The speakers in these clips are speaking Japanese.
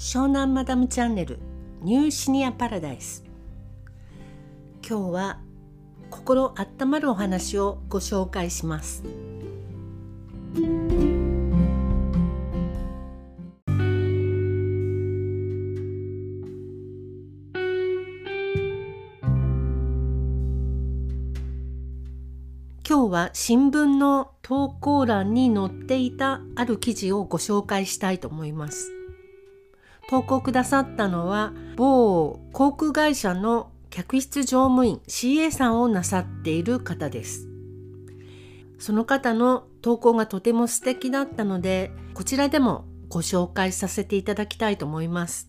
湘南マダムチャンネルニューシニアパラダイス。今日は心温まるお話をご紹介します。今日は新聞の投稿欄に載っていたある記事をご紹介したいと思います。投稿くださったのは某航空会社の客室乗務員 CA さんをなさっている方です。その方の投稿がとても素敵だったのでこちらでもご紹介させていただきたいと思います。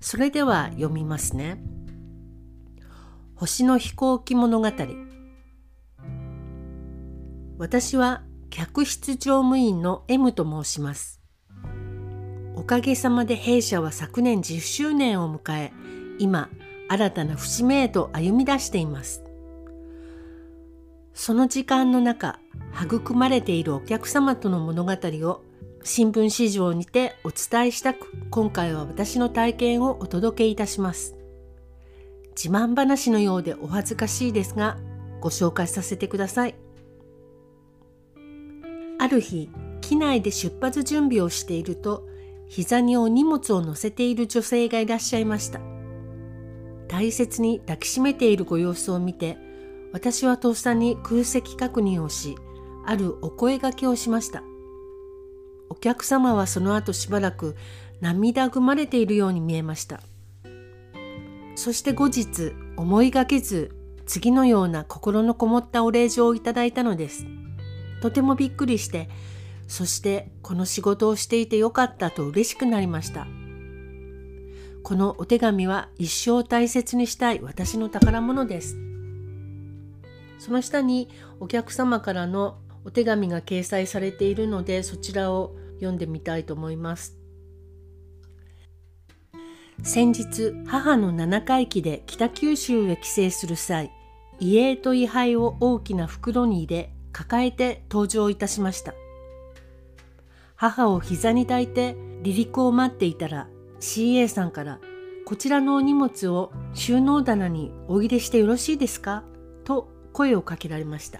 それでは読みますね。星の飛行機物語。私は客室乗務員の M と申します。おかげさまで弊社は昨年10周年を迎え、今、新たな節目へと歩み出しています。その時間の中、育まれているお客様との物語を新聞市場にてお伝えしたく、今回は私の体験をお届けいたします。自慢話のようでお恥ずかしいですが、ご紹介させてください。ある日、機内で出発準備をしていると、膝にお荷物を乗せている女性がいらっしゃいました。大切に抱きしめているご様子を見て、私はとっさに空席確認をし、あるお声がけをしました。お客様はその後しばらく涙ぐまれているように見えました。そして後日思いがけず次のような心のこもったお礼状をいただいたのです。とてもびっくりしてそしてこの仕事をしていてよかったと嬉しくなりました。このお手紙は一生大切にしたい私の宝物です。その下にお客様からのお手紙が掲載されているのでそちらを読んでみたいと思います。先日母の七回忌で北九州へ帰省する際遺影と位牌を大きな袋に入れ抱えて登場いたしました母を膝に抱いて離陸を待っていたら CA さんからこちらのお荷物を収納棚にお入れしてよろしいですか？と声をかけられました。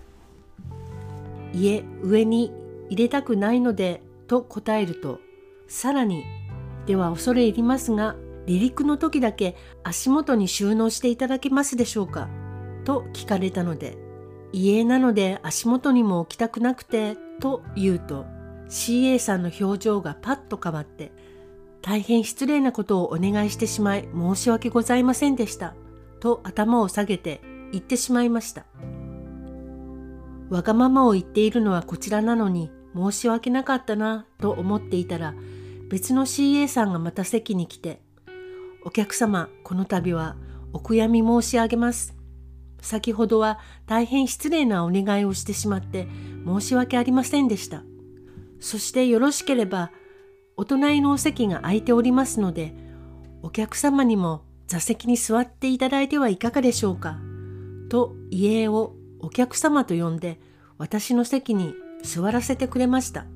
いえ、上に入れたくないのでと答えると、さらに、では恐れ入りますが、離陸の時だけ足元に収納していただけますでしょうか？と聞かれたので、家なので足元にも置きたくなくてと言うと、CA さんの表情がパッと変わって大変失礼なことをお願いしてしまい申し訳ございませんでしたと頭を下げて言ってしまいました。わがままを言っているのはこちらなのに申し訳なかったなと思っていたら別の CA さんがまた席に来てお客様この度はお悔やみ申し上げます。先ほどは大変失礼なお願いをしてしまって申し訳ありませんでした。そしてよろしければお隣のお席が空いておりますのでお客様にも座席に座っていただいてはいかがでしょうかと遺影をお客様と呼んで私の席に座らせてくれました。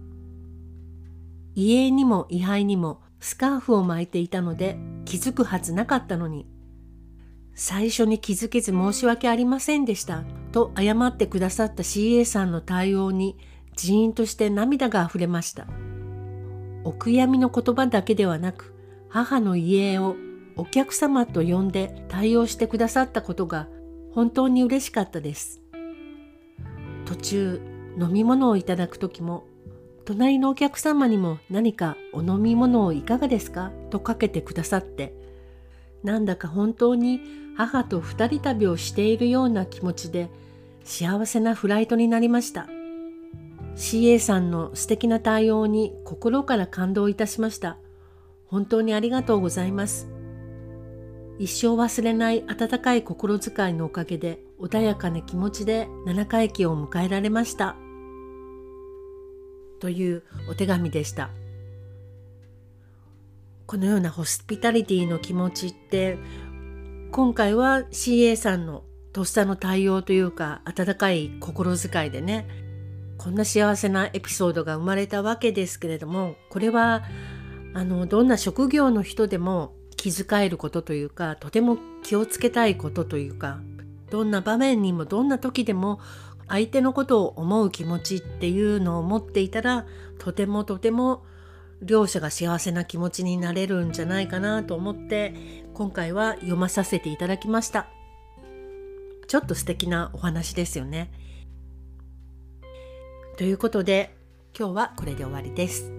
遺影にも位牌にもスカーフを巻いていたので気づくはずなかったのに最初に気づけず申し訳ありませんでしたと謝ってくださった CA さんの対応にジーンとして涙が溢れました。お悔やみの言葉だけではなく、母の遺影をお客様と呼んで対応してくださったことが本当に嬉しかったです。途中、飲み物をいただく時も、隣のお客様にも何かお飲み物をいかがですか？とかけてくださって、なんだか本当に母と二人旅をしているような気持ちで幸せなフライトになりました。CA さんの素敵な対応に心から感動いたしました。本当にありがとうございます。一生忘れない温かい心遣いのおかげで穏やかな気持ちで七回忌を迎えられました。というお手紙でした。このようなホスピタリティの気持ちって今回は CA さんのとっさの対応というか温かい心遣いでねこんな幸せなエピソードが生まれたわけですけれどもこれはあのどんな職業の人でも気遣えることというかとても気をつけたいことというかどんな場面にもどんな時でも相手のことを思う気持ちっていうのを持っていたらとてもとても両者が幸せな気持ちになれるんじゃないかなと思って今回は読まさせていただきました。ちょっと素敵なお話ですよね。ということで今日はこれで終わりです。